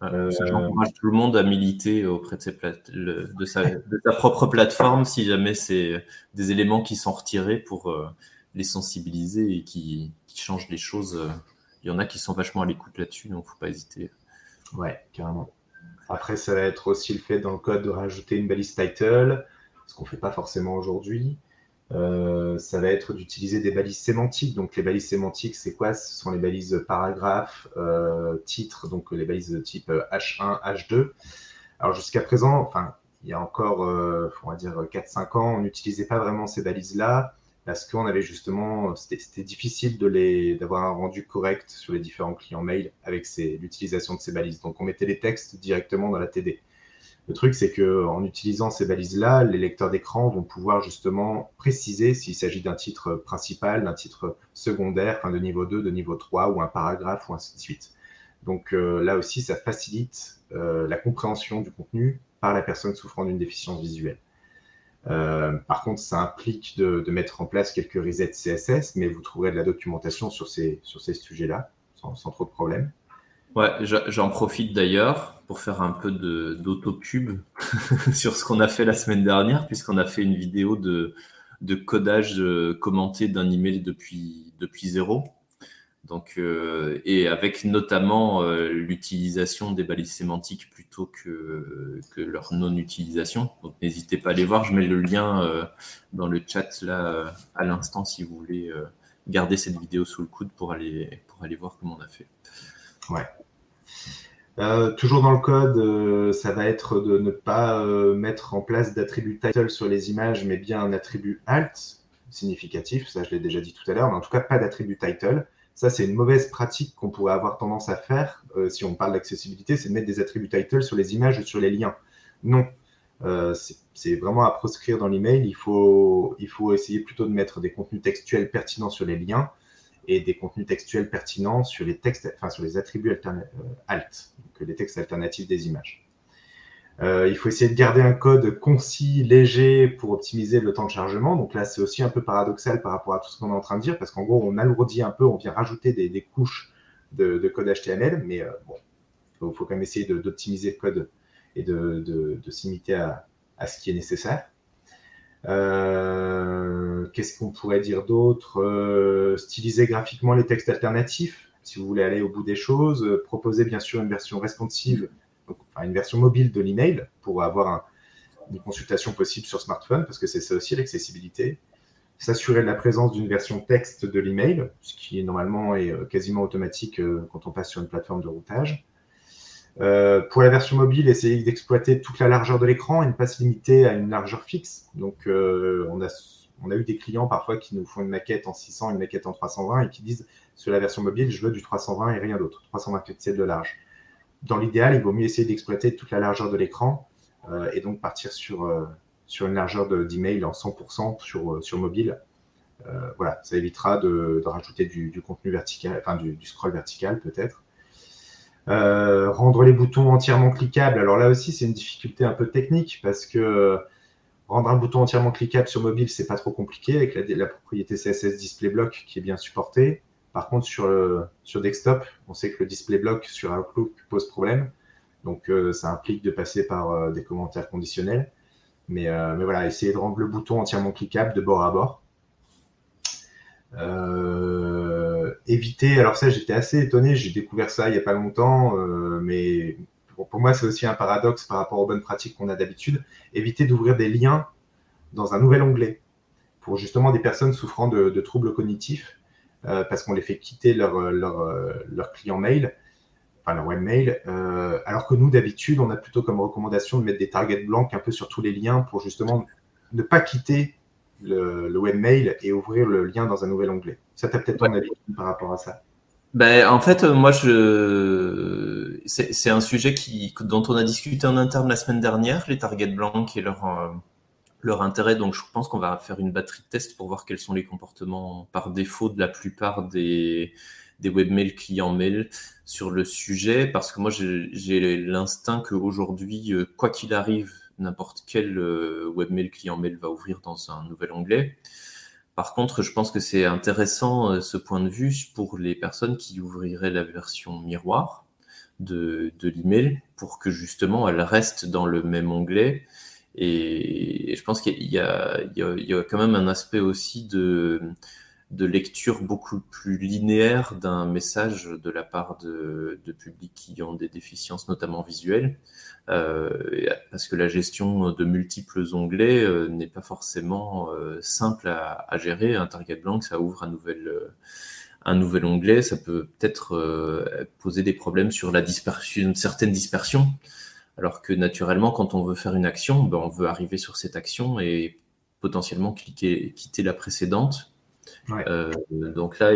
A: Euh, J'encourage tout le monde à militer auprès de, de, sa, propre plateforme si jamais c'est des éléments qui sont retirés pour euh, les sensibiliser et qui, qui, changent les choses. Il y en a qui sont vachement à l'écoute là-dessus, donc faut pas hésiter.
B: Ouais, carrément. Après, ça va être aussi le fait dans le code de rajouter une balise title, ce qu'on ne fait pas forcément aujourd'hui. Euh, ça va être d'utiliser des balises sémantiques. Donc, les balises sémantiques, c'est quoi? Ce sont les balises paragraphe, euh, titre, donc les balises de type H1, H2. Alors, jusqu'à présent, enfin, il y a encore, euh, on va dire, 4-5 ans, on n'utilisait pas vraiment ces balises-là parce qu'on avait justement, c'était difficile d'avoir un rendu correct sur les différents clients mail avec l'utilisation de ces balises. Donc, on mettait les textes directement dans la TD. Le truc, c'est que en utilisant ces balises-là, les lecteurs d'écran vont pouvoir justement préciser s'il s'agit d'un titre principal, d'un titre secondaire, enfin de niveau 2, de niveau 3, ou un paragraphe, ou ainsi de suite. Donc euh, là aussi, ça facilite euh, la compréhension du contenu par la personne souffrant d'une déficience visuelle. Euh, par contre, ça implique de, mettre en place quelques resets CSS, mais vous trouverez de la documentation sur ces, sur ces sujets-là, sans, trop de problèmes.
A: Ouais, j'en profite d'ailleurs pour faire un peu d'autocube sur ce qu'on a fait la semaine dernière, puisqu'on a fait une vidéo de, codage euh, commenté d'un email depuis, zéro. Donc, euh, et avec notamment euh, l'utilisation des balises sémantiques plutôt que, leur non-utilisation. Donc, n'hésitez pas à les voir. Je mets le lien dans le chat là à l'instant si vous voulez garder cette vidéo sous le coude pour aller, pour aller voir comment on a fait.
B: Ouais. Toujours dans le code, ça va être de ne pas mettre en place d'attribut title sur les images, mais bien un attribut alt significatif. Ça, je l'ai déjà dit tout à l'heure, mais en tout cas, pas d'attribut title. Ça, c'est une mauvaise pratique qu'on pourrait avoir tendance à faire euh, si on parle d'accessibilité, c'est de mettre des attributs title sur les images ou sur les liens. Non, euh, c'est vraiment à proscrire dans l'email. Il faut essayer plutôt de mettre des contenus textuels pertinents sur les liens et des contenus textuels pertinents sur les textes, enfin sur les attributs euh, alt, donc les textes alternatifs des images. Euh, il faut essayer de garder un code concis, léger pour optimiser le temps de chargement. Donc là, c'est aussi un peu paradoxal par rapport à tout ce qu'on est en train de dire, parce qu'en gros, on alourdit un peu, on vient rajouter des, couches de, code HTML, mais euh, bon, il faut, quand même essayer d'optimiser le code et de, s'imiter à, ce qui est nécessaire. Euh, qu'est-ce qu'on pourrait dire d'autre Styliser graphiquement les textes alternatifs, si vous voulez aller au bout des choses. proposer bien sûr une version responsive une version mobile de l'email pour avoir une consultation possible sur smartphone, parce que c'est ça aussi l'accessibilité. S'assurer de la présence d'une version texte de l'email, ce qui normalement est euh, quasiment automatique euh, quand on passe sur une plateforme de routage. Euh, pour la version mobile, essayer d'exploiter toute la largeur de l'écran et ne pas se limiter à une largeur fixe. Donc, on, a, on a eu des clients parfois qui nous font une maquette en 600, une maquette en 320 et qui disent sur la version mobile, je veux du 320 et rien d'autre, 320 pixels de large dans l'idéal, il vaut mieux essayer d'exploiter toute la largeur de l'écran euh, et donc partir sur, euh, une largeur d'email en 100% sur, euh, sur mobile. voilà, ça évitera de, rajouter du, contenu vertical, enfin du, scroll vertical peut-être. rendre les boutons entièrement cliquables. Alors là aussi, c'est une difficulté un peu technique parce que rendre un bouton entièrement cliquable sur mobile, c'est pas trop compliqué avec la, propriété CSS Display Block qui est bien supportée. Par contre, sur, sur desktop, on sait que le display block sur Outlook pose problème. Donc, euh, ça implique de passer par euh, des commentaires conditionnels. Mais, euh, mais, voilà, essayer de rendre le bouton entièrement cliquable de bord à bord. éviter, alors ça, j'étais assez étonné, j'ai découvert ça il n'y a pas longtemps, mais pour, moi, c'est aussi un paradoxe par rapport aux bonnes pratiques qu'on a d'habitude. Éviter d'ouvrir des liens dans un nouvel onglet pour justement des personnes souffrant de troubles cognitifs euh, parce qu'on les fait quitter leur, euh, leur, euh, leur client mail, enfin leur webmail, euh, alors que nous, d'habitude, on a plutôt comme recommandation de mettre des targets blancs un peu sur tous les liens pour justement ne pas quitter le, le webmail et ouvrir le lien dans un nouvel onglet. Ça, tu as peut-être ton avis par rapport à ça
A: ben, en fait, moi, je, c'est un sujet qui, dont on a discuté en interne la semaine dernière, les targets blancs et leur, leur intérêt. Donc, je pense qu'on va faire une batterie de tests pour voir quels sont les comportements par défaut de la plupart des, des webmails clients mail sur le sujet, parce que moi, j'ai l'instinct qu'aujourd'hui, euh, quoi qu'il arrive, n'importe quel euh, webmail client mail va ouvrir dans un nouvel onglet. Par contre, je pense que c'est intéressant euh, ce point de vue pour les personnes qui ouvriraient la version miroir de, l'email pour que justement elle reste dans le même onglet. Et, je pense qu'il y, y, y, a quand même un aspect aussi de, de lecture beaucoup plus linéaire d'un message de la part de, de, publics qui ont des déficiences, notamment visuelles, euh, parce que la gestion de multiples onglets euh, n'est pas forcément euh, simple à, gérer. Un target blank, ça ouvre un nouvel, un nouvel onglet, ça peut peut-être euh, poser des problèmes sur la dispersion, une certaine dispersion, alors que naturellement, quand on veut faire une action, ben, on veut arriver sur cette action et potentiellement cliquer, quitter la précédente euh, donc là,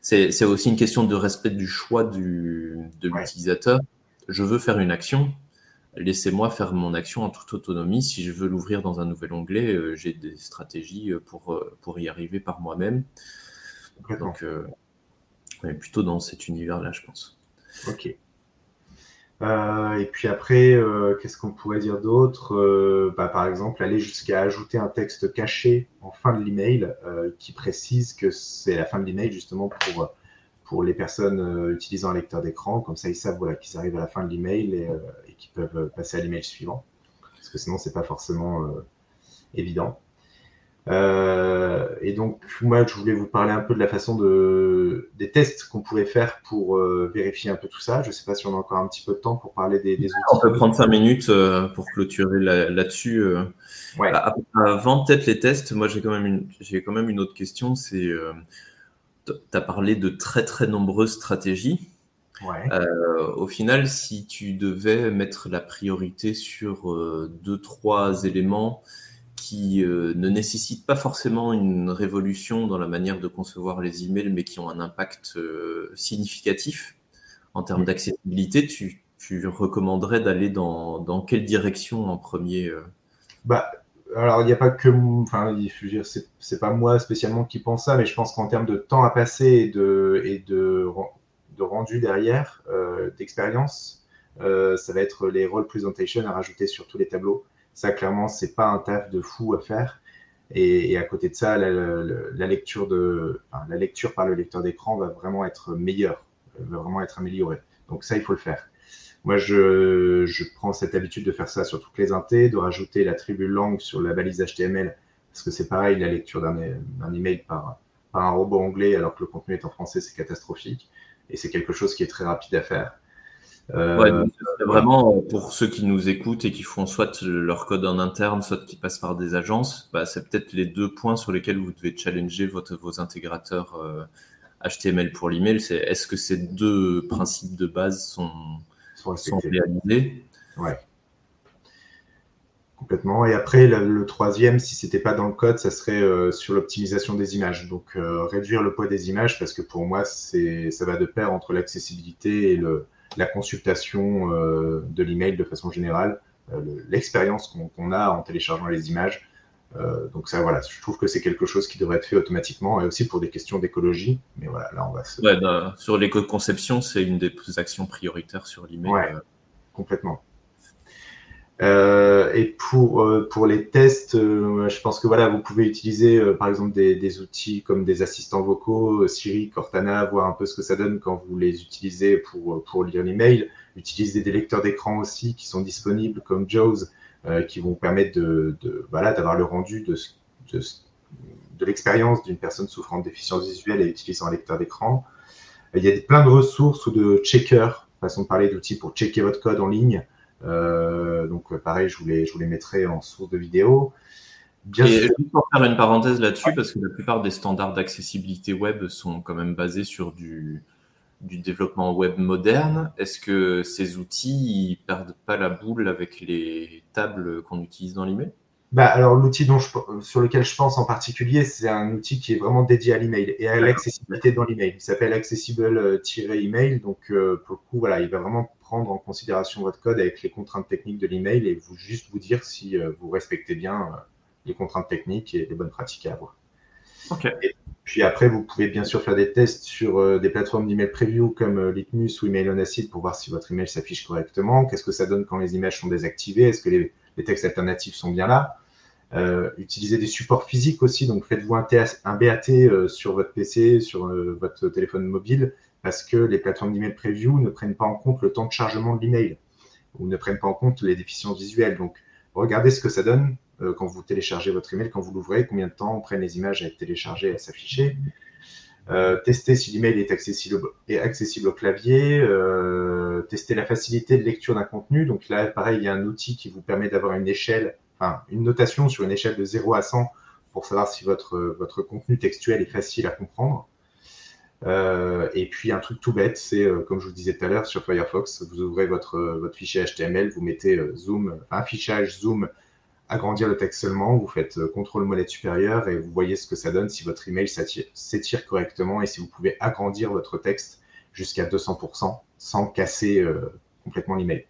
A: c'est aussi une question de respect du choix du, de l'utilisateur. Je veux faire une action, laissez-moi faire mon action en toute autonomie. Si je veux l'ouvrir dans un nouvel onglet, euh, j'ai des stratégies pour, pour y arriver par moi-même. Donc, plutôt dans cet univers-là, je pense.
B: Ok. Euh, et puis après, euh, qu'est-ce qu'on pourrait dire d'autre euh, bah, Par exemple, aller jusqu'à ajouter un texte caché en fin de l'email qui précise que c'est la fin de l'email justement pour, pour les personnes utilisant un lecteur d'écran. Comme ça, ils savent voilà, qu'ils arrivent à la fin de l'email et, et qu'ils peuvent passer à l'email suivant. Parce que sinon, c'est pas forcément évident. Euh, et donc, moi, je voulais vous parler un peu de la façon de, des tests qu'on pourrait faire pour euh, vérifier un peu tout ça. Je ne sais pas si on a encore un petit peu de temps pour parler des, des outils.
A: On peut prendre cinq minutes euh, pour clôturer là-dessus. Là ouais. Avant peut-être les tests, moi, j'ai quand, même une, quand même une autre question. C'est, tu as parlé de très, très nombreuses stratégies. Ouais. Au final, si tu devais mettre la priorité sur deux, trois éléments qui euh, ne nécessitent pas forcément une révolution dans la manière de concevoir les emails, mais qui ont un impact euh, significatif en termes d'accessibilité, tu, tu, recommanderais d'aller dans, dans, quelle direction en premier euh?
B: Bah, alors, il n'y a pas que, enfin, c'est pas moi spécialement qui pense ça, mais je pense qu'en termes de temps à passer et de, et de, de rendu derrière, euh, d'expérience, euh, ça va être les role presentation à rajouter sur tous les tableaux. Ça, clairement, c'est pas un taf de fou à faire. Et, à côté de ça, la, lecture par le lecteur d'écran va vraiment être meilleure, va vraiment être améliorée. Donc ça, il faut le faire. Moi, je, prends cette habitude de faire ça sur toutes les intés, de rajouter la tribu langue sur la balise HTML, parce que c'est pareil, la lecture d'un email par un robot anglais, alors que le contenu est en français, c'est catastrophique. Et c'est quelque chose qui est très rapide à faire.
A: Euh, ouais, vraiment pour ceux qui nous écoutent et qui font soit leur code en interne, soit qui passent par des agences, bah, c'est peut-être les deux points sur lesquels vous devez challenger votre, vos intégrateurs euh, HTML pour l'email. C'est est-ce que ces deux principes de base sont, sont, sont réalisés?
B: Ouais. Complètement. Et après, le, le troisième, si c'était pas dans le code, ça serait euh, sur l'optimisation des images. Donc euh, réduire le poids des images, parce que pour moi, ça va de pair entre l'accessibilité et le, la consultation euh, de l'email de façon générale, euh, l'expérience qu'on qu a en téléchargeant les images. Euh, donc ça, voilà, je trouve que c'est quelque chose qui devrait être fait automatiquement et aussi pour des questions d'écologie. Mais voilà, là, on va se...
A: Ouais, sur l'éco-conception, c'est une des actions prioritaires sur l'email.
B: Ouais, complètement. Euh, et pour, euh, pour les tests, euh, je pense que voilà, vous pouvez utiliser par exemple des, outils comme des assistants vocaux, Siri, Cortana, voir un peu ce que ça donne quand vous les utilisez pour, pour lire l'email. Utiliser des lecteurs d'écran aussi qui sont disponibles comme JAWS, qui vont permettre de voilà, d'avoir le rendu de, de, de l'expérience d'une personne souffrant de déficience visuelle et utilisant un lecteur d'écran. Il y a plein de ressources ou de checkers, façon de parler d'outils pour checker votre code en ligne. Euh, donc pareil, je vous, les, je vous les mettrai en source de vidéo.
A: Bien et sûr. juste pour faire une parenthèse là-dessus, parce que la plupart des standards d'accessibilité web sont quand même basés sur du, du développement web moderne. Est-ce que ces outils ils perdent pas la boule avec les tables qu'on utilise dans l'email?
B: Bah, alors l'outil dont je, sur lequel je pense en particulier, c'est un outil qui est vraiment dédié à l'email et à l'accessibilité dans l'email. Il s'appelle Accessible-Email. Donc euh, pour le coup, voilà, il va vraiment prendre en considération votre code avec les contraintes techniques de l'email et vous juste vous dire si euh, vous respectez bien les contraintes techniques et les bonnes pratiques à avoir. Et puis après, vous pouvez bien sûr faire des tests sur euh, des plateformes d'email preview comme euh, Litmus ou Email on Acid pour voir si votre email s'affiche correctement. Qu'est-ce que ça donne quand les images sont désactivées? Est-ce que les, textes alternatifs sont bien là? Euh, Utilisez des supports physiques aussi. Donc faites-vous un, un, BAT sur votre PC, sur votre téléphone mobile, parce que les plateformes d'email preview ne prennent pas en compte le temps de chargement de l'email ou ne prennent pas en compte les déficiences visuelles. Donc regardez ce que ça donne euh, quand vous téléchargez votre email, quand vous l'ouvrez, combien de temps prennent les images à être téléchargées, à s'afficher. Euh, tester si l'email est accessible, est accessible au clavier, euh, tester la facilité de lecture d'un contenu. Donc là, pareil, il y a un outil qui vous permet d'avoir une échelle, enfin, une notation sur une échelle de 0 à 100 pour savoir si votre, votre contenu textuel est facile à comprendre. Et puis un truc tout bête, c'est comme je vous disais tout à l'heure sur Firefox, vous ouvrez votre, votre fichier HTML, vous mettez zoom, un fichage zoom agrandir le texte seulement, vous faites euh, contrôle molette supérieure et vous voyez ce que ça donne si votre email s'étire correctement et si vous pouvez agrandir votre texte jusqu'à 200% sans casser euh, complètement l'email.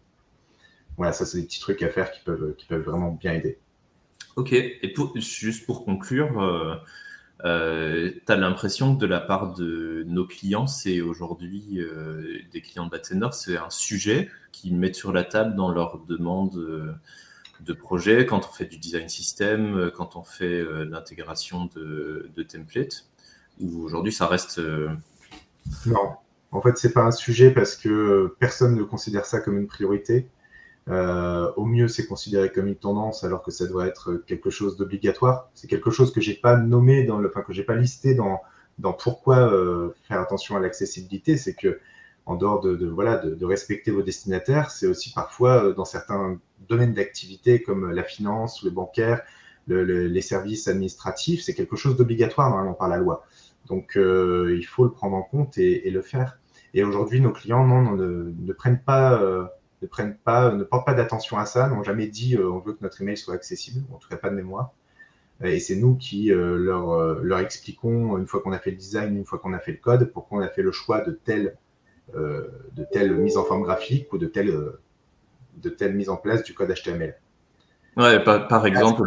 B: Voilà, ça c'est des petits trucs à faire qui peuvent, qui peuvent vraiment bien aider.
A: Ok, et juste pour conclure, euh, tu as l'impression que de la part de nos clients, c'est aujourd'hui des clients de Batender, c'est un sujet qu'ils mettent sur la table dans leur demande de projet, quand on fait du design system, euh, quand on fait euh, l'intégration de, de templates, ou aujourd'hui ça reste... Euh,
B: non, en fait c'est pas un sujet parce que personne ne considère ça comme une priorité. Au mieux, c'est considéré comme une tendance alors que ça doit être quelque chose d'obligatoire. C'est quelque chose que j'ai pas nommé dans le, enfin que j'ai pas listé dans dans pourquoi faire attention à l'accessibilité. C'est que en dehors de, voilà, de, respecter vos destinataires, c'est aussi parfois euh, dans certains domaines d'activité comme la finance le bancaire, les services administratifs, c'est quelque chose d'obligatoire normalement par la loi. Donc euh, il faut le prendre en compte et, le faire. Et aujourd'hui, nos clients non, ne, prennent pas, euh, ne prennent pas, ne portent pas d'attention à ça, n'ont jamais dit on veut que notre email soit accessible, en tout cas pas de mémoire. Et c'est nous qui leur, leur expliquons, une fois qu'on a fait le design, une fois qu'on a fait le code, pourquoi on a fait le choix de tel euh, de telle mise en forme graphique ou de telle, euh, de telle mise en place du code HTML.
A: Ouais, par, exemple,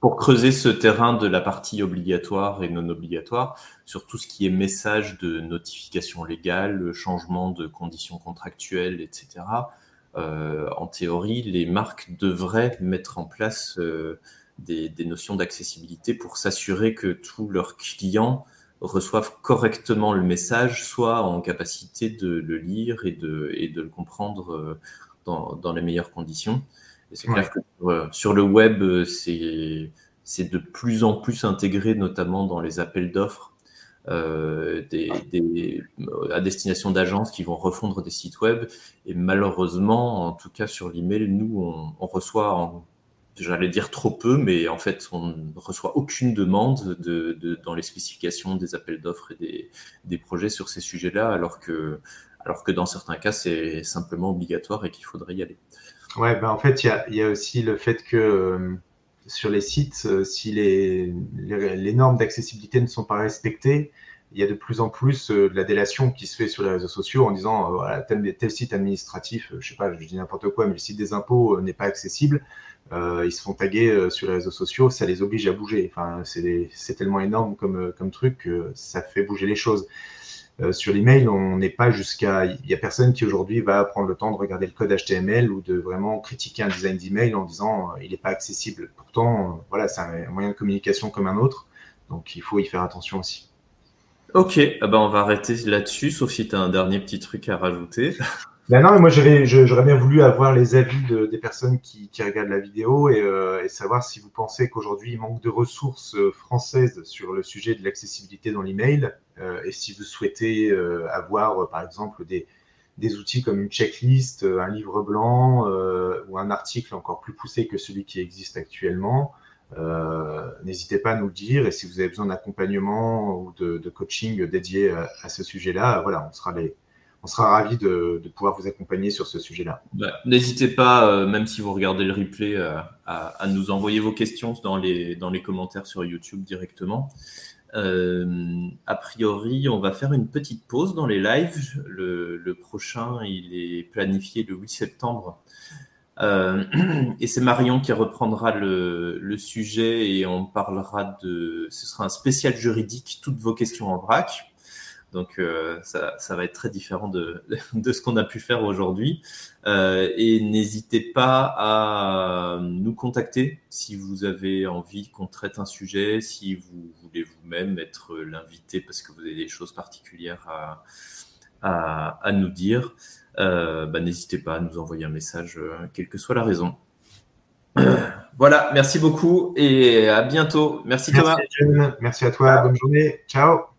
A: pour creuser ce terrain de la partie obligatoire et non obligatoire, sur tout ce qui est message de notification légale, changement de conditions contractuelles, etc., euh, en théorie, les marques devraient mettre en place des, des, notions d'accessibilité pour s'assurer que tous leurs clients reçoivent correctement le message, soit en capacité de le lire et de, et de le comprendre euh, dans, dans les meilleures conditions. Et c'est clair que sur le web, euh, c'est de plus en plus intégré, notamment dans les appels d'offres. Euh, à destination d'agences qui vont refondre des sites web. Et malheureusement, en tout cas sur l'email, nous, on, reçoit j'allais dire trop peu, mais en fait, on ne reçoit aucune demande de, dans les spécifications des appels d'offres et des, des, projets sur ces sujets-là, alors que, alors que dans certains cas, c'est simplement obligatoire et qu'il faudrait y aller.
B: Ouais, ben en fait, il y a, y a, aussi le fait que euh, sur les sites, euh, si les, normes d'accessibilité ne sont pas respectées, il y a de plus en plus euh, de la délation qui se fait sur les réseaux sociaux en disant voilà, tel, site administratif, je sais pas, je dis n'importe quoi, mais le site des impôts n'est pas accessible. Euh, ils se font taguer euh, sur les réseaux sociaux, ça les oblige à bouger. Enfin, c'est tellement énorme euh, comme truc que ça fait bouger les choses. Sur l'email, on n'est pas jusqu'à. Il n'y a personne qui aujourd'hui va prendre le temps de regarder le code HTML ou de vraiment critiquer un design d'email en disant il n'est pas accessible. Pourtant, voilà, c'est un moyen de communication comme un autre, donc il faut y faire attention aussi.
A: Ok, ah ben on va arrêter là-dessus, sauf si tu as un dernier petit truc à rajouter.
B: Ben non, mais moi j'aurais bien voulu avoir les avis de, des personnes qui, regardent la vidéo et, euh, et savoir si vous pensez qu'aujourd'hui il manque de ressources euh, françaises sur le sujet de l'accessibilité dans l'email euh, et si vous souhaitez avoir par exemple des, outils comme une checklist, un livre blanc ou un article encore plus poussé que celui qui existe actuellement. N'hésitez pas à nous le dire et si vous avez besoin d'accompagnement ou de, de, coaching dédié à, à ce sujet-là, voilà, on sera les, on sera ravi de, pouvoir vous accompagner sur ce sujet-là.
A: Bah, n'hésitez pas, euh, même si vous regardez le replay, euh, à, nous envoyer vos questions dans les, commentaires sur YouTube directement. Euh, a priori, on va faire une petite pause dans les lives. Le, prochain, il est planifié le 8 septembre et c'est Marion qui reprendra le, le, sujet et on parlera de. Ce sera un spécial juridique, toutes vos questions en vrac. Donc euh, ça, ça, va être très différent de, de ce qu'on a pu faire aujourd'hui. Euh, et n'hésitez pas à nous contacter si vous avez envie qu'on traite un sujet, si vous voulez vous-même être l'invité parce que vous avez des choses particulières à, à, à nous dire. Euh, bah, n'hésitez pas à nous envoyer un message, quelle que soit la raison. voilà, merci beaucoup et à bientôt. Merci,
B: merci
A: Thomas.
B: Merci à toi, bonne journée. Ciao.